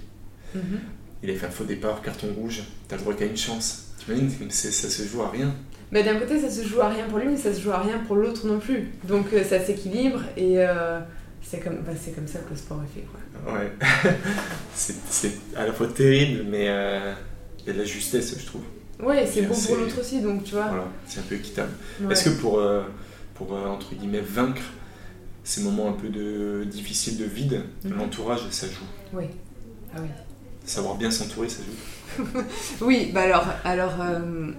Il a fait un faux départ, carton rouge, t'as le droit qu'à une chance. T'imagines, ça se joue à rien. Mais d'un côté, ça se joue à rien pour lui, mais ça se joue à rien pour l'autre non plus. Donc euh, ça s'équilibre et euh, c'est comme, bah, comme ça que le sport est fait. Quoi. Ouais, c'est à la fois terrible, mais euh, il y a de la justesse, je trouve. Ouais, c'est bon pour l'autre aussi, donc tu vois. Voilà, c'est un peu équitable. Est-ce que pour, pour entre guillemets, vaincre ces moments un peu de, difficiles de vide, mhm. l'entourage, ça joue? Oui. Ah oui. Savoir bien s'entourer, ça joue. oui, bah alors, alors euh,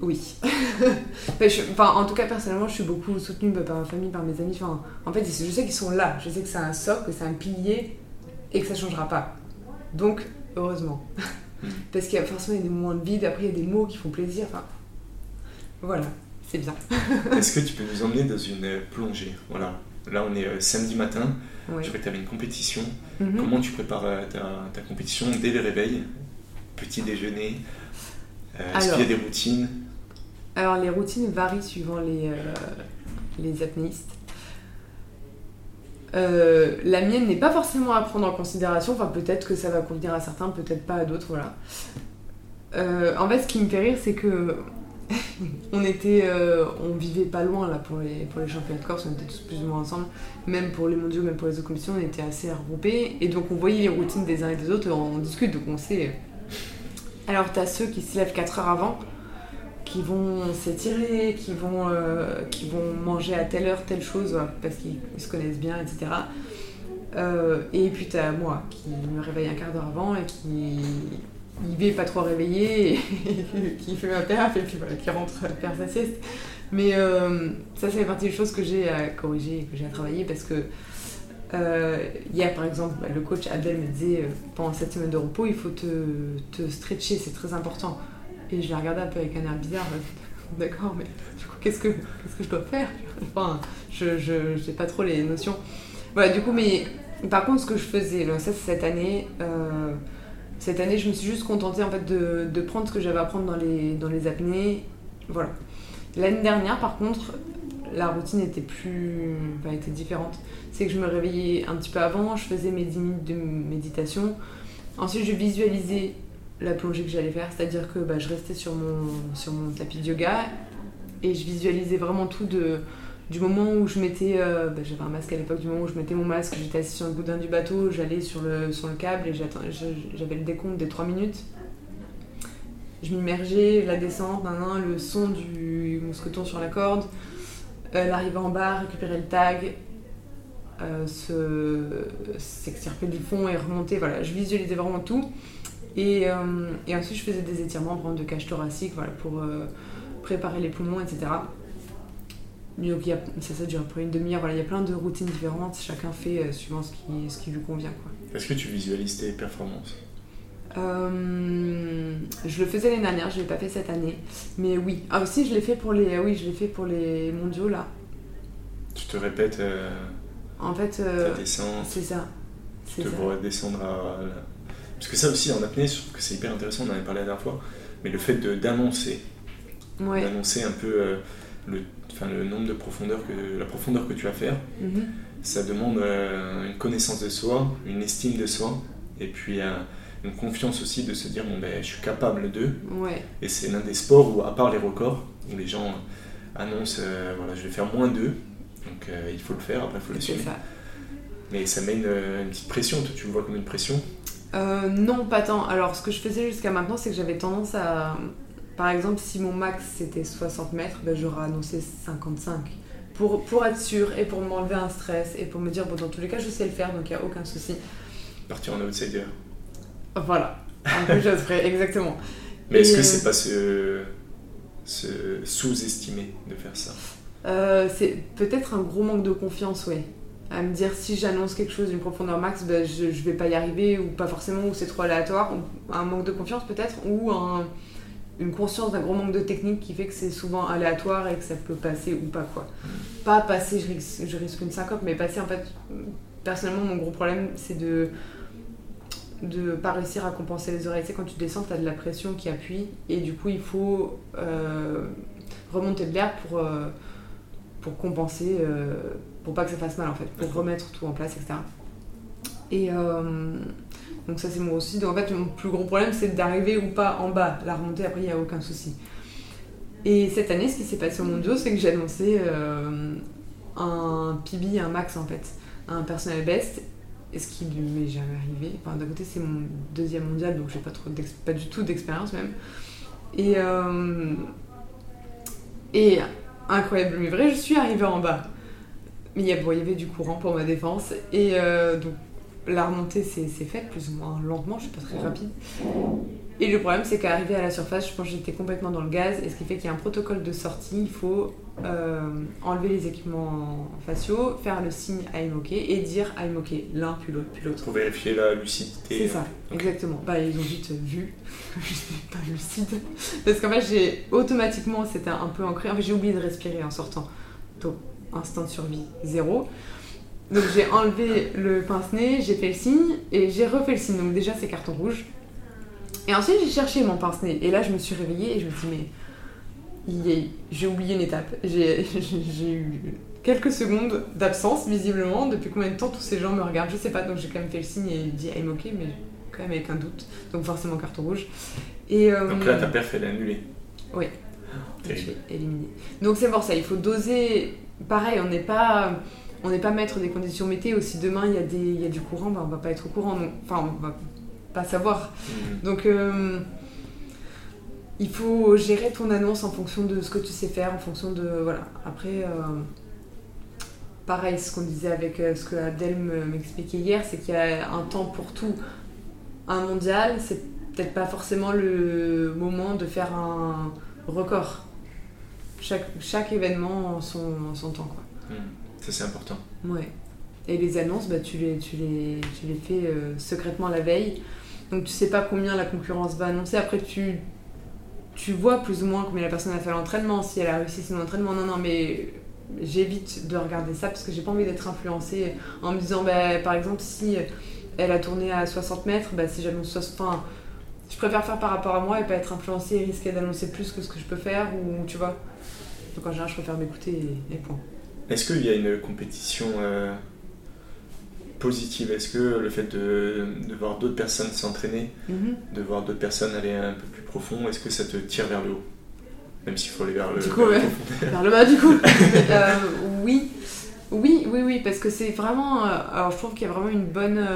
oui. enfin, en tout cas, personnellement, je suis beaucoup soutenue bah, par ma famille, par mes amis. Enfin, en fait, je sais qu'ils sont là. Je sais que c'est un socle, que c'est un pilier et que ça changera pas. Donc, heureusement. Hmm. Parce qu'il y a forcément des moments de vide, après il y a des mots qui font plaisir. Enfin, voilà, c'est bien. Est-ce que tu peux nous emmener dans une plongée? Voilà. Là, on est euh, samedi matin. Tu vois que tu avais une compétition. Mhm. Comment tu prépares euh, ta, compétition dès le réveil? Petit déjeuner euh, Est-ce qu'il y a des routines? Alors, les routines varient suivant les, les apnéistes. la mienne n'est pas forcément à prendre en considération. Enfin, peut-être que ça va convenir à certains, peut-être pas à d'autres. Voilà. en fait, ce qui me fait rire, c'est que on était, euh, on vivait pas loin là pour les, pour championnats de Corse, on était tous plus ou moins ensemble, même pour les mondiaux, même pour les autres commissions, on était assez regroupés, et donc on voyait les routines des uns et des autres, on discute, donc on sait. Alors t'as ceux qui se lèvent 4 heures avant, qui vont s'étirer, qui vont, euh, qui vont manger à telle heure telle chose, parce qu'ils se connaissent bien, etc. Euh, et puis t'as moi qui me réveille un quart d'heure avant et qui il pas trop réveillé, qui fait ma perf, et puis voilà, qui rentre faire sa sieste. Mais euh, ça, c'est partie des choses que j'ai à corriger, que j'ai à travailler, parce que euh, hier, par exemple, bah, le coach Abdel me disait, euh, pendant cette semaine de repos, il faut te, te stretcher, c'est très important. Et je l'ai regardé un peu avec un air bizarre, d'accord, mais qu'est-ce que, qu'est-ce que je dois faire? Je n'ai pas trop les notions. Voilà, du coup, mais par contre, ce que je faisais, ça c'est cette année, cette année, je me suis juste contentée en fait de, prendre ce que j'avais à prendre dans les, dans les apnées. Voilà. L'année dernière, par contre, la routine était plus. Était différente. C'est que je me réveillais un petit peu avant, je faisais mes 10 minutes de méditation. Ensuite, je visualisais la plongée que j'allais faire, c'est-à-dire que bah, je restais sur mon, sur mon tapis de yoga et je visualisais vraiment tout de du moment où je mettais, euh, bah, un masque à l'époque, où je mettais mon masque, j'étais assis sur le boudin du bateau, j'allais sur le, sur le câble et j'avais le décompte des 3 minutes. Je m'immergeais, la descente, le son du mousqueton sur la corde, euh, l'arrivée en bas, récupérer le tag, euh, s'extirper du fond et remonter. Voilà, je visualisais vraiment tout. Et, ensuite, je faisais des étirements de cage thoracique pour préparer les poumons, etc. Donc ça, ça dure à peu près une demi-heure. Voilà, il y a plein de routines différentes. Chacun fait euh, suivant ce qui, ce qui lui convient. Est-ce que tu visualises tes performances? Euh, je le faisais l'année dernière, je l'ai pas fait cette année. Mais oui. Ah aussi, je l'ai fait pour les, oui, je l'ai fait pour les mondiaux là. Tu te répètes. Euh, en fait. Euh, c'est ça. Tu te vois descendre à. Parce que ça aussi en apnée, je trouve que c'est hyper intéressant. On en avait parlé la dernière fois. Mais le fait d'annoncer, ouais. d'annoncer un peu le, nombre de profondeur que la profondeur que tu vas faire, mhm. ça demande une connaissance de soi, une estime de soi, et puis une confiance aussi de se dire bon ben je suis capable de. Ouais. et c'est l'un des sports où à part les records où les gens annoncent euh, voilà je vais faire moins d'eux. Donc euh, il faut le faire après il faut le suivre. mais ça met une, petite pression. Toi tu le vois comme une pression? Euh, non pas tant. Alors ce que je faisais jusqu'à maintenant c'est que j'avais tendance à par exemple si mon max c'était 60 mètres ben, j'aurais annoncé 55 pour, pour être sûr et pour m'enlever un stress et pour me dire bon dans tous les cas je sais le faire donc il n'y a aucun souci. Partir en outsider. Voilà, un peu près, exactement. Mais est-ce que c'est pas se, sous-estimer de faire ça? Euh, C'est peut-être un gros manque de confiance, ouais. À me dire si j'annonce quelque chose d'une profondeur max, ben, je, je vais pas y arriver, ou pas forcément, ou c'est trop aléatoire, un manque de confiance peut-être, ou une conscience d'un gros manque de technique qui fait que c'est souvent aléatoire et que ça peut passer ou pas quoi. Pas passer, je risque, je risque une syncope, mais passer en fait, personnellement mon gros problème c'est de de pas réussir à compenser les oreilles. Tu sais, quand tu descends, tu as de la pression qui appuie et du coup, il faut euh, remonter de l'air pour, euh, pour compenser, euh, pour pas que ça fasse mal en fait, pour remettre tout en place, etc. Et donc, ça, c'est moi aussi. Donc, en fait, mon plus gros problème, c'est d'arriver ou pas en bas. La remontée, après, il n'y a aucun souci. Et cette année, ce qui s'est passé au mondiaux, c'est que j'ai annoncé un PB, un max en fait, un personnel best ce qui ne m'est jamais arrivé. Enfin, d'un côté, c'est mon deuxième mondial, donc j'ai pas, trop pas du tout d'expérience même. Et, euh, et incroyable mais vrai, je suis arrivée en bas. Mais il y, avait du courant pour ma défense. Et euh, donc la remontée s'est faite plus ou moins lentement, je suis pas très rapide. Et le problème, c'est qu'arrivé à la surface, je pense que j'étais complètement dans le gaz, et ce qui fait qu'il y a un protocole de sortie. Il faut euh, enlever les équipements faciaux, faire le signe I'm OK et dire I'm OK, l'un puis l'autre puis l'autre. Pour vérifier la lucidité. C'est ça, exactement. Bah, ils ont vite vu je suis pas lucide. Parce qu'en fait, j'ai automatiquement, c'était un peu ancré. En fait, j'ai oublié de respirer en sortant. Donc, instinct de survie, zéro. Donc, j'ai enlevé le pince-nez, j'ai fait le signe et j'ai refait le signe. Donc, déjà, c'est carton rouge. Et ensuite, j'ai cherché mon pince-nez. Et là, je me suis réveillée et je me suis dit, mais j'ai oublié une étape. J'ai eu quelques secondes d'absence, visiblement. Depuis combien de temps tous ces gens me regardent? Je sais pas. Donc, j'ai quand même fait le signe et dit I'm ok, mais quand même avec un doute. Donc, forcément, carton rouge. Et, euh, donc là, ta perf, elle est annulée. Oui. Éliminé. Donc, c'est pour ça. Il faut doser. Pareil, on n'est pas on n'est pas maître des conditions météo. Si demain il y, a des, il y a du courant, ben, on va pas être au courant. enfin, on va pas savoir. Mhm. Donc, euh, il faut gérer ton annonce en fonction de ce que tu sais faire, en fonction de. Voilà. Après, euh, pareil, ce qu'on disait avec euh, ce que Abdel m'expliquait hier, c'est qu'il y a un temps pour tout. Un mondial, c'est peut-être pas forcément le moment de faire un record. Chaque, chaque événement en son, son temps, quoi. Mhm. Ça, c'est important. Ouais. Et les annonces, bah, tu, les, tu, les, tu les fais secrètement la veille. Donc tu sais pas combien la concurrence va annoncer. Après, tu, tu vois plus ou moins combien la personne a fait l'entraînement, si elle a réussi son entraînement. Non, non, mais j'évite de regarder ça parce que j'ai pas envie d'être influencée en me disant, bah, par exemple, si elle a tourné à 60 mètres, bah, si j'annonce 60. Enfin, je préfère faire par rapport à moi et pas être influencée et risquer d'annoncer plus que ce que je peux faire, ou tu vois. Donc en général, je préfère m'écouter et, point. Est-ce qu'il y a une compétition euh, positive? Est-ce que le fait de, de voir d'autres personnes s'entraîner, mhm. de voir d'autres personnes aller un peu plus profond, est-ce que ça te tire vers le haut? Même s'il faut aller vers le, vers, le bas du coup. Euh, oui. Oui, oui, oui, parce que c'est vraiment. Euh, alors je trouve qu'il y a vraiment une bonne.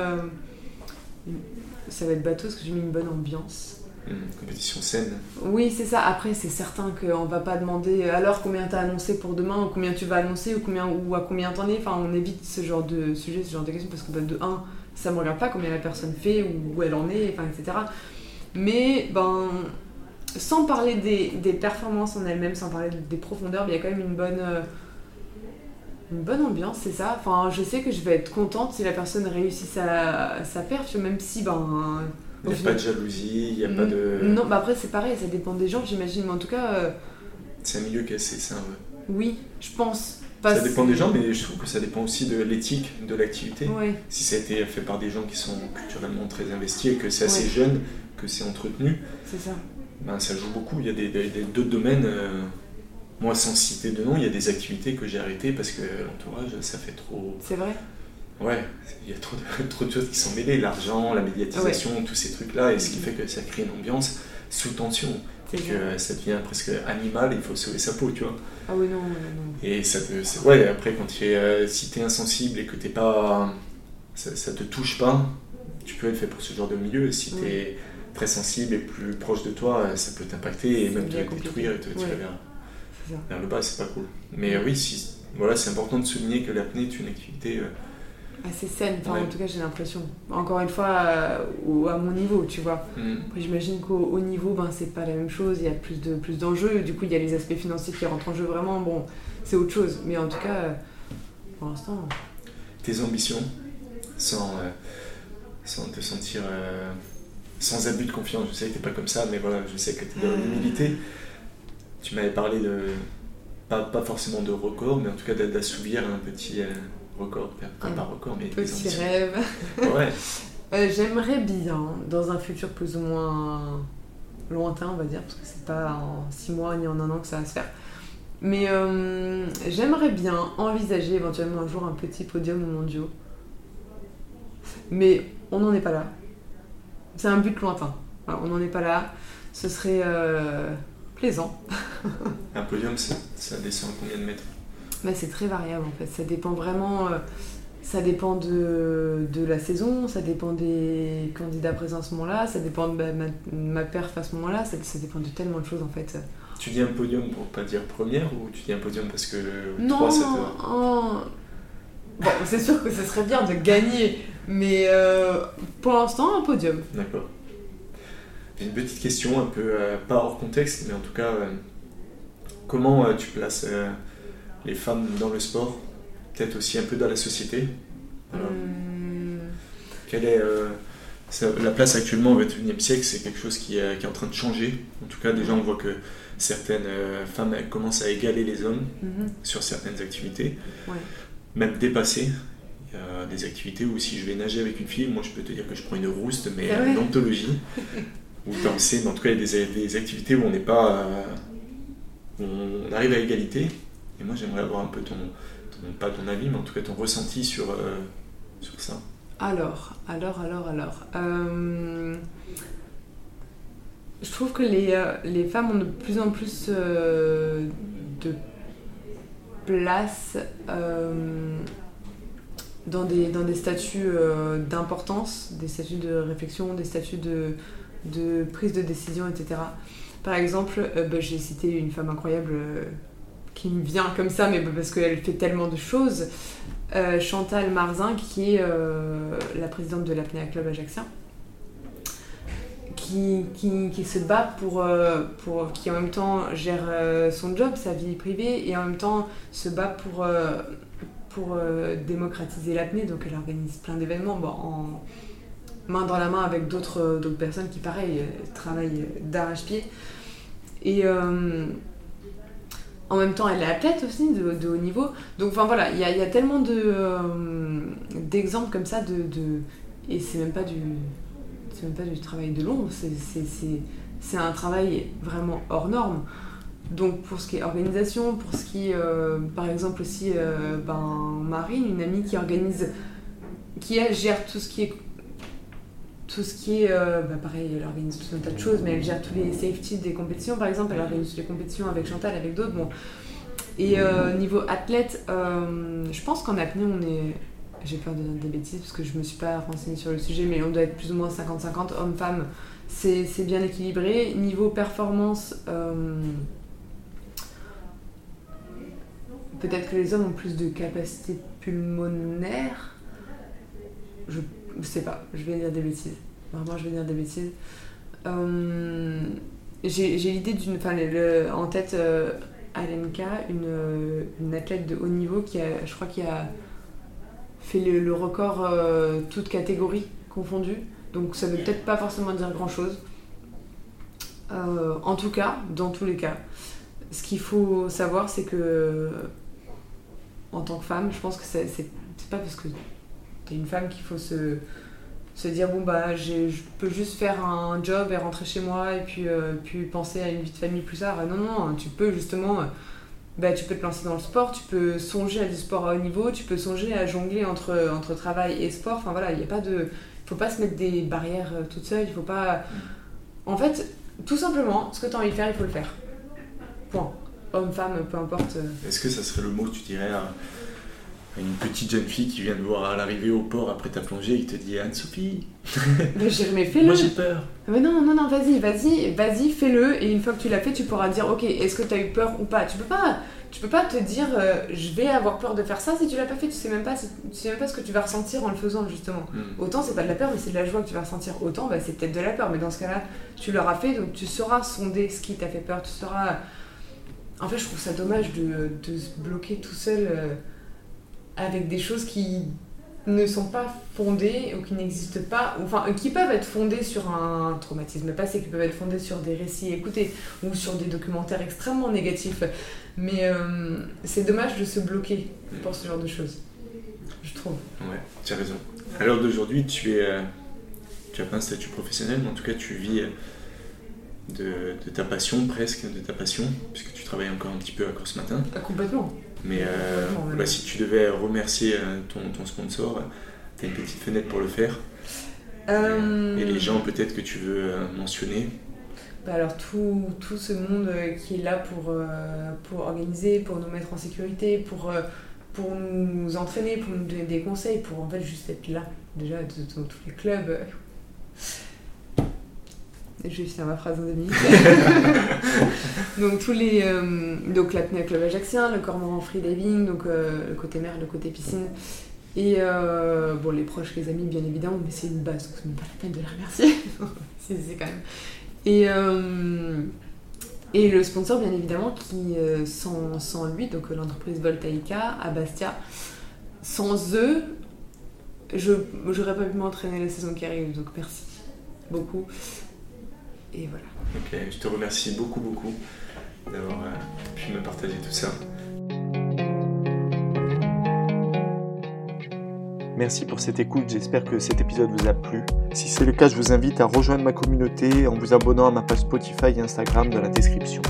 Ça va être bateau parce que j'ai mis une bonne ambiance. Une compétition saine. Oui, c'est ça. Après, c'est certain qu'on va pas demander alors combien t'as annoncé pour demain, ou combien tu vas annoncer, ou, combien, ou à combien t'en es. Enfin, on évite ce genre de sujet, ce genre de questions, parce que bah, de 1, ça me regarde pas combien la personne fait, ou où elle en est, enfin, etc. Mais, ben, sans parler des, des performances en elles-mêmes, sans parler des profondeurs, il y a quand même une bonne. Euh, une bonne ambiance, c'est ça. Enfin, je sais que je vais être contente si la personne réussit sa, sa perf, même si, ben Il n'y a pas de jalousie, il n'y a pas de. Non, bah après c'est pareil, ça dépend des gens, j'imagine, mais en tout cas. Euh, c'est un milieu qui est assez sain, Oui, je pense. ça dépend des gens, mais je trouve que ça dépend aussi de l'éthique de l'activité. Si ça a été fait par des gens qui sont culturellement très investis et que c'est assez jeune, que c'est entretenu. C'est ça. Ben, ça joue beaucoup. Il y a des, d'autres domaines. Euh, moi, sans citer de nom, il y a des activités que j'ai arrêtées parce que l'entourage, ça fait trop. C'est vrai Ouais, il y a trop de, trop de choses qui sont mêlées, l'argent, la médiatisation, tous ces trucs-là, et ce qui fait que ça crée une ambiance sous tension. Et que ça devient presque animal, il faut sauver sa peau, tu vois. Ah oui, non, non, Et ça te. Ouais, après, quand tu es, euh, si t'es insensible et que t'es pas. Ça, ça, te touche pas, tu peux être fait pour ce genre de milieu. Si tu es très sensible et plus proche de toi, ça peut t'impacter et même te détruire et te tirer vers, vers, le bas, c'est pas cool. Mais oui, si, voilà, c'est important de souligner que l'apnée est une activité. Euh, assez saine, enfin, en tout cas j'ai l'impression. Encore une fois, euh, à mon niveau, tu vois. Mm. J'imagine qu'au haut niveau, ben, c'est pas la même chose, il y a plus de plus d'enjeux, du coup il y a les aspects financiers qui rentrent en jeu vraiment, bon, c'est autre chose. Mais en tout cas, euh, pour l'instant... Tes ambitions, sans, euh, sans te sentir... sans abus de confiance, je sais que t'es pas comme ça, mais voilà, je sais que tu es dans l'humilité. Tu m'avais parlé de... Pas, pas, forcément de record, mais en tout cas d'assouvir un petit record, enfin pas record, mais petit rêve. Ouais. Euh, j'aimerais bien, dans un futur plus ou moins lointain, on va dire, parce que c'est pas en 6 mois ni en un an que ça va se faire. Mais euh, j'aimerais bien envisager éventuellement un jour un petit podium au mondiaux. Mais on n'en est pas là. C'est un but lointain. on n'en est pas là. Ce serait euh, plaisant. un podium, ça descend combien de mètres? Bah, c'est très variable en fait. Ça dépend vraiment. Euh, ça dépend de, de, la saison, ça dépend des candidats présents à ce moment-là, ça dépend de ma, ma, perf à ce moment-là, ça, ça, dépend de tellement de choses en fait. Tu dis un podium pour pas dire première ou tu dis un podium parce que non, 3 ça Bon, c'est sûr que ce serait bien de gagner, mais euh, pour l'instant, un podium. D'accord. J'ai une petite question, un peu euh, pas hors contexte, mais en tout cas, comment tu places les femmes dans le sport, peut-être aussi un peu dans la société. Hmm. Quelle est euh, la place actuellement au XXIe siècle C'est quelque chose qui est, en train de changer. En tout cas, déjà, on voit que certaines euh, femmes commencent à égaler les hommes mhm. sur certaines activités, même dépasser. Il y a des activités où si je vais nager avec une fille, moi je peux te dire que je prends une rouste, mais ah une ontologie, ou danser, mais en tout cas il y a des, activités où on n'est pas. Euh, on arrive à égalité, et moi, j'aimerais avoir un peu ton, pas ton avis, mais en tout cas ton ressenti sur, euh, sur ça. Alors, alors, alors, alors. Euh, je trouve que les, euh, les, femmes ont de plus en plus de place dans, des, dans des statuts d'importance, des statuts de réflexion, des statuts de, de prise de décision, etc. Par exemple, bah, j'ai cité une femme incroyable qui me vient comme ça, mais parce qu'elle fait tellement de choses. Euh, Chantal Marzin, qui est euh, la présidente de l'Apnea Club Ajaxien, qui, qui, qui, se bat pour, euh, pour. qui en même temps gère son job, sa vie privée, et en même temps se bat pour, pour démocratiser l'apnée. Donc elle organise plein d'événements bon, en main dans la main avec d'autres personnes qui, pareil, travaillent d'arrache-pied. Et en même temps, elle est athlète aussi de, haut niveau. Donc, enfin voilà, il y a, tellement de, euh, d'exemples comme ça. De, et c'est même, pas du, même pas du travail de l'ombre, c'est un travail vraiment hors norme. Donc, pour ce qui est organisation, pour ce qui est, euh, par exemple, aussi, euh, ben, Marine, une amie qui organise, qui elle gère tout ce qui est tout ce qui est, euh, bah pareil, elle organise tout un tas de choses, mais elle gère tous les safety des compétitions, par exemple, elle organise les compétitions avec Chantal, avec d'autres. Bon. Et euh, niveau athlète, euh, je pense qu'en apnée, on est. J'ai peur de dire des bêtises parce que je me suis pas renseignée sur le sujet, mais on doit être plus ou moins 50-50, hommes-femmes, c'est bien équilibré. Niveau performance, peut-être que les hommes ont plus de capacité pulmonaire. Je je sais pas, je vais dire des bêtises. Vraiment, je vais dire des bêtises. Euh, j'ai l'idée d'une. Enfin, en tête, euh, Alenka, une, une, athlète de haut niveau qui a, je crois, qui a fait le, record euh, toutes catégories confondues. Donc ça veut peut-être pas forcément dire grand-chose. en tout cas, dans tous les cas, ce qu'il faut savoir, c'est que en tant que femme, je pense que c'est pas parce que t'es une femme qu'il faut se, se dire bon bah je peux juste faire un job et rentrer chez moi et puis, euh, puis penser à une vie de famille plus tard. Non, non, tu peux justement bah, tu peux te lancer dans le sport, tu peux songer à du sport à haut niveau, tu peux songer à jongler entre, entre travail et sport. Enfin voilà, il n'y a pas de. Faut pas se mettre des barrières euh, toute seule, il faut pas. En fait, tout simplement, ce que tu as envie de faire, il faut le faire. Point. Homme, femme, peu importe. Euh. Est-ce que ça serait le mot que tu dirais une petite jeune fille qui vient de voir à l'arrivée au port après ta plongée et qui te dit Anne-Sophie Mais j'ai mais fais-le Moi j'ai peur Mais non, non, non, vas-y, vas-y, vas-y, fais-le et une fois que tu l'as fait, tu pourras dire Ok, est-ce que tu as eu peur ou pas? Tu peux pas. Tu peux pas te dire euh, je vais avoir peur de faire ça si tu l'as pas fait, tu sais même pas, tu sais même pas ce que tu vas ressentir en le faisant justement. Hmm. Autant c'est pas de la peur mais c'est de la joie que tu vas ressentir. Autant bah, c'est peut-être de la peur mais dans ce cas-là tu l'auras fait donc tu sauras sonder ce qui t'a fait peur, tu sauras en fait, je trouve ça dommage de, de se bloquer tout seul euh, avec des choses qui ne sont pas fondées ou qui n'existent pas, enfin, euh, qui peuvent être fondées sur un traumatisme passé, qui peuvent être fondées sur des récits écoutés ou sur des documentaires extrêmement négatifs. Mais euh, c'est dommage de se bloquer pour ce genre de choses, je trouve. Ouais, tu as raison. À l'heure d'aujourd'hui, tu es. tu n'as pas un statut professionnel, mais en tout cas, tu vis de, ta passion presque, de ta passion, puisque tu travailles encore un petit peu à Course ce Matin. Ah, complètement. Mais euh, bah, si tu devais remercier euh, ton, ton sponsor, tu as une petite fenêtre pour le faire. Euh, et les gens peut-être que tu veux mentionner. Bah alors tout, tout, ce monde qui est là pour, pour organiser, pour nous mettre en sécurité, pour, pour nous entraîner, pour nous donner des conseils, pour en fait juste être là, déjà dans tous les clubs, je vais finir ma phrase en deux minutes. donc tous les euh, donc l'apnée club ajaxien, le cormoran freediving, donc euh, le côté mer, le côté piscine. Et euh, bon, les proches, les amis, bien évidemment, mais c'est une base, donc c'est pas la peine de les remercier. c'est quand même. Et, et le sponsor, bien évidemment, qui sans, sans lui, donc l'entreprise Voltaïca à Bastia, sans eux, je j'aurais pas pu m'entraîner la saison qui arrive, donc merci beaucoup. Et voilà. Ok, je te remercie beaucoup, beaucoup d'avoir euh, pu me partager tout ça. Merci pour cette écoute, j'espère que cet épisode vous a plu. Si c'est le cas, je vous invite à rejoindre ma communauté en vous abonnant à ma page Spotify et Instagram dans la description.